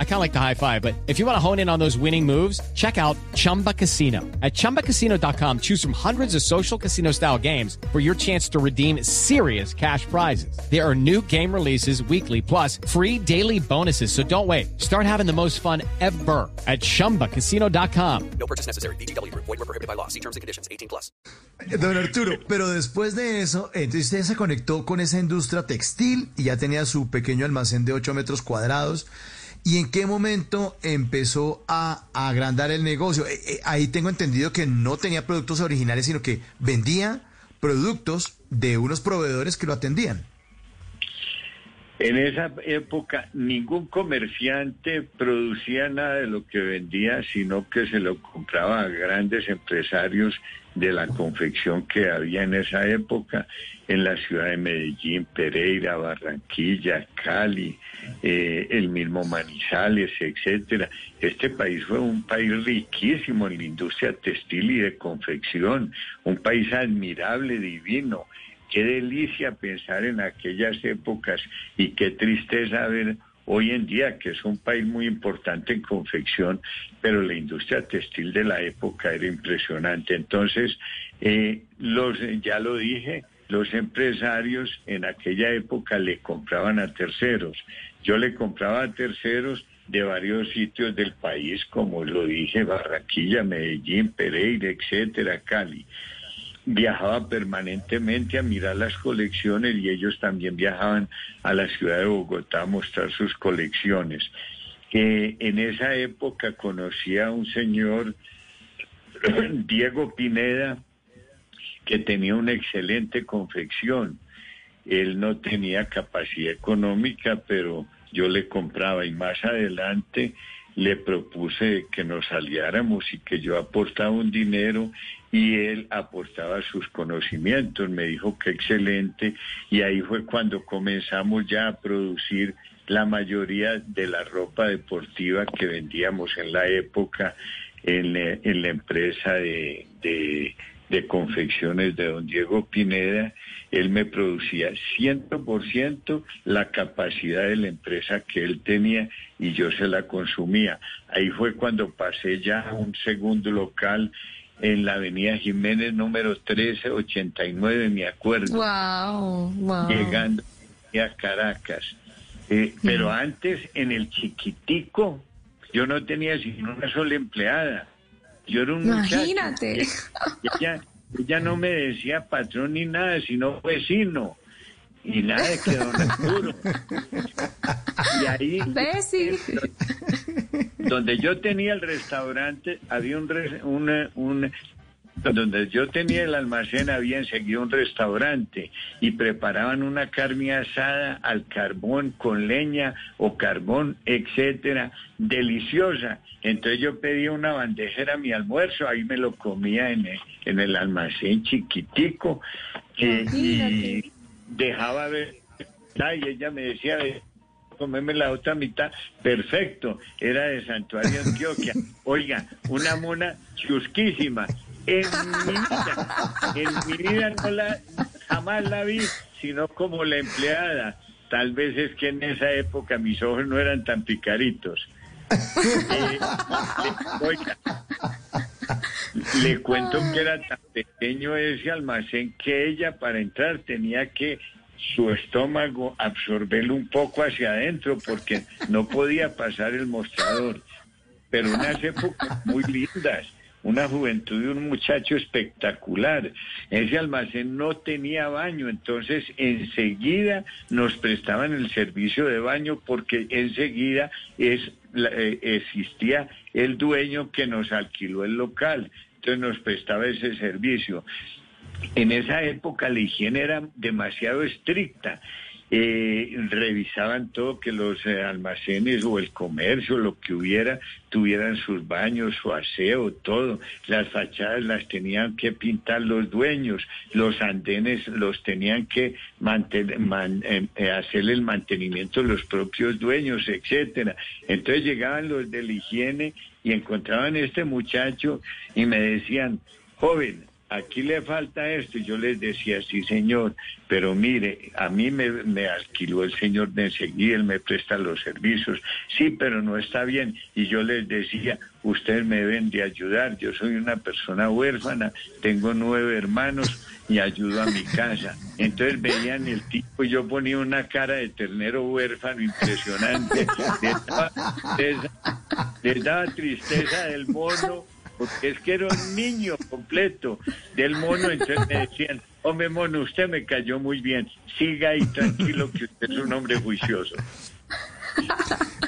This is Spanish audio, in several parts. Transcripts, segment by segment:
I kind of like the high five, but if you want to hone in on those winning moves, check out Chumba Casino. At ChumbaCasino.com, choose from hundreds of social casino style games for your chance to redeem serious cash prizes. There are new game releases weekly, plus free daily bonuses. So don't wait. Start having the most fun ever at ChumbaCasino.com. No purchase necessary. BGW. Void were prohibited by law. See terms and conditions. 18 plus. Don Arturo, pero después de eso, entonces usted se conectó con esa industria textil y ya tenía su pequeño almacén de 8 metros cuadrados. ¿Y en qué momento empezó a, agrandar el negocio? Eh, eh, ahí tengo entendido que no tenía productos originales, sino que vendía productos de unos proveedores que lo atendían. En esa época ningún comerciante producía nada de lo que vendía, sino que se lo compraba a grandes empresarios de la confección que había en esa época en la ciudad de Medellín, Pereira, Barranquilla, Cali, eh, el mismo Manizales, etcétera. Este país fue un país riquísimo en la industria textil y de confección, un país admirable, divino. Qué delicia pensar en aquellas épocas y qué tristeza ver hoy en día que es un país muy importante en confección, pero la industria textil de la época era impresionante. Entonces, eh, los, ya lo dije, los empresarios en aquella época le compraban a terceros. Yo le compraba a terceros de varios sitios del país, como lo dije, Barranquilla, Medellín, Pereira, etcétera, Cali viajaba permanentemente a mirar las colecciones y ellos también viajaban a la ciudad de Bogotá a mostrar sus colecciones. en esa época conocí a un señor, Diego Pineda, que tenía una excelente confección. Él no tenía capacidad económica, pero yo le compraba y más adelante le propuse que nos aliáramos y que yo aportaba un dinero y él aportaba sus conocimientos. Me dijo que excelente y ahí fue cuando comenzamos ya a producir la mayoría de la ropa deportiva que vendíamos en la época en, la empresa de de confecciones de don Diego Pineda, él me producía 100% la capacidad de la empresa que él tenía y yo se la consumía. Ahí fue cuando pasé ya a un segundo local en la avenida Jiménez número 1389, me acuerdo. Wow, Llegando a Caracas. Eh, pero antes, en el chiquitico, yo no tenía sino una sola empleada yo era un Imagínate. Ella, ella no me decía patrón ni nada, sino vecino. Y nada de que don Arturo. Y ahí, donde yo tenía el restaurante, había un, un, un donde yo tenía el almacén había enseguida un restaurante y preparaban una carne asada al carbón con leña o carbón, etcétera, deliciosa. Entonces yo pedía una bandeja, era mi almuerzo, ahí me lo comía en el, en el almacén chiquitico eh, y dejaba ver y ella me decía comerme la otra mitad, perfecto, era de Santuario Antioquia. Oiga, una mona chusquísima, en mi vida, en mi vida no la, jamás la vi, sino como la empleada. Tal vez es que en esa época mis ojos no eran tan picaritos. Eh, le, le cuento que era tan pequeño ese almacén que ella para entrar tenía que su estómago absorberlo un poco hacia adentro porque no podía pasar el mostrador. Pero unas épocas muy lindas una juventud de un muchacho espectacular. Ese almacén no tenía baño, entonces enseguida nos prestaban el servicio de baño porque enseguida es, eh, existía el dueño que nos alquiló el local, entonces nos prestaba ese servicio. En esa época la higiene era demasiado estricta eh, revisaban todo, que los eh, almacenes o el comercio, lo que hubiera, tuvieran sus baños, su aseo, todo. Las fachadas las tenían que pintar los dueños, los andenes los tenían que mantener, eh, eh, hacer el mantenimiento los propios dueños, etcétera. Entonces llegaban los de la higiene y encontraban a este muchacho y me decían, joven, aquí le falta esto. Y yo les decía, sí, señor, pero mire, a mí me, me alquiló el señor de enseguida, él me presta los servicios. Sí, pero no está bien. Y yo les decía, ustedes me deben de ayudar. Yo soy una persona huérfana, tengo nueve hermanos y ayudo a mi casa. Entonces veían el tipo y yo ponía una cara de ternero huérfano impresionante. Les daba, les- daba tristeza del mono, porque es que era un niño completo del mono. Entonces me decían, hombre mono, usted me cayó muy bien. Siga ahí tranquilo que usted es un hombre juicioso.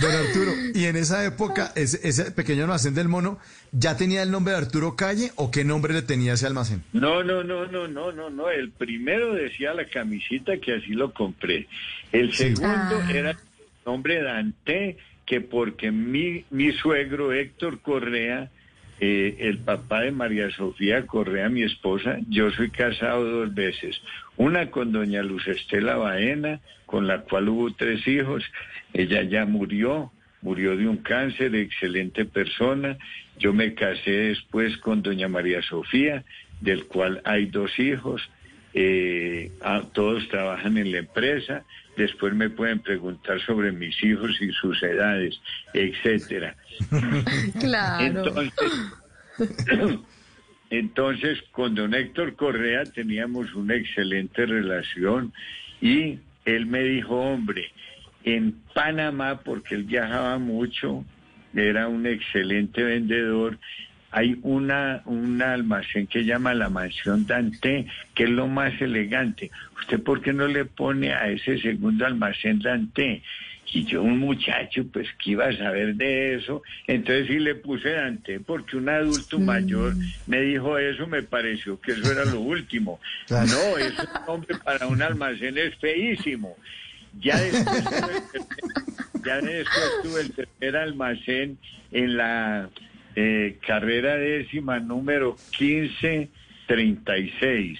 Don Arturo, y en esa época, ese, ese pequeño almacén del mono, ¿ya tenía el nombre de Arturo Calle o qué nombre le tenía ese almacén? No, no, no, no, no, no, no. El primero decía la camisita que así lo compré. El segundo Ah. era el nombre Dante, que porque mi, mi suegro Héctor Correa, eh, el papá de María Sofía Correa, mi esposa, yo soy casado dos veces. Una con doña Luz Estela Baena, con la cual hubo tres hijos. Ella ya murió, murió de un cáncer, excelente persona. Yo me casé después con doña María Sofía, del cual hay dos hijos. Eh, todos trabajan en la empresa. Después me pueden preguntar sobre mis hijos y sus edades, etcétera. Claro. Entonces, entonces, con don Héctor Correa teníamos una excelente relación y él me dijo, hombre, en Panamá, porque él viajaba mucho, era un excelente vendedor, hay una, un almacén que llama la Mansión Dante, que es lo más elegante. ¿Usted por qué no le pone a ese segundo almacén Dante? Y yo, un muchacho, pues, que iba a saber de eso? Entonces sí le puse Dante, porque un adulto mayor me dijo eso, me pareció que eso era lo último. Claro. No, es un nombre para un almacén es feísimo. Ya después tuve el tercer, ya después tuve el tercer almacén en la eh, carrera décima número 1536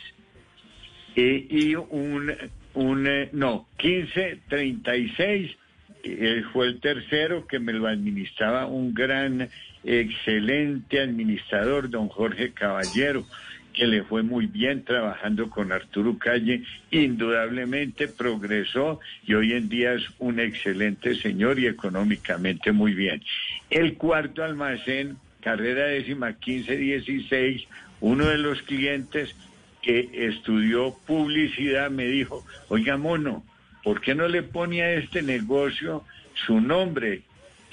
eh, y un, un eh, no, 1536 eh, fue el tercero que me lo administraba un gran, excelente administrador, don Jorge Caballero, que le fue muy bien trabajando con Arturo Calle, indudablemente progresó y hoy en día es un excelente señor y económicamente muy bien. El cuarto almacén, carrera décima 1516, uno de los clientes que estudió publicidad me dijo, oiga mono, ¿por qué no le pone a este negocio su nombre?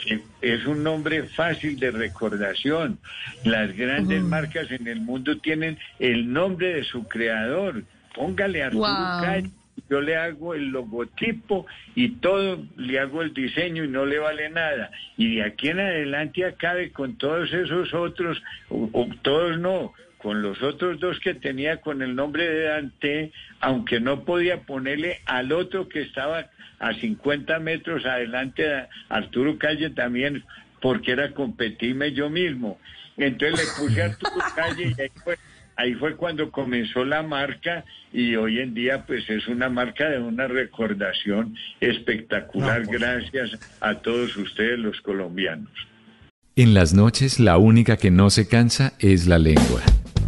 que es un nombre fácil de recordación. Las grandes marcas en el mundo tienen el nombre de su creador. Póngale Arturo Wow. Calle, yo le hago el logotipo y todo, le hago el diseño y no le vale nada. Y de aquí en adelante acabe con todos esos otros, o, todos no, con los otros dos que tenía con el nombre de Dante, aunque no podía ponerle al otro que estaba a 50 metros adelante, a Arturo Calle también, porque era competirme yo mismo. Entonces le puse a Arturo Calle y ahí fue, ahí fue cuando comenzó la marca y hoy en día pues es una marca de una recordación espectacular gracias a todos ustedes los colombianos. En las noches la única que no se cansa es la lengua.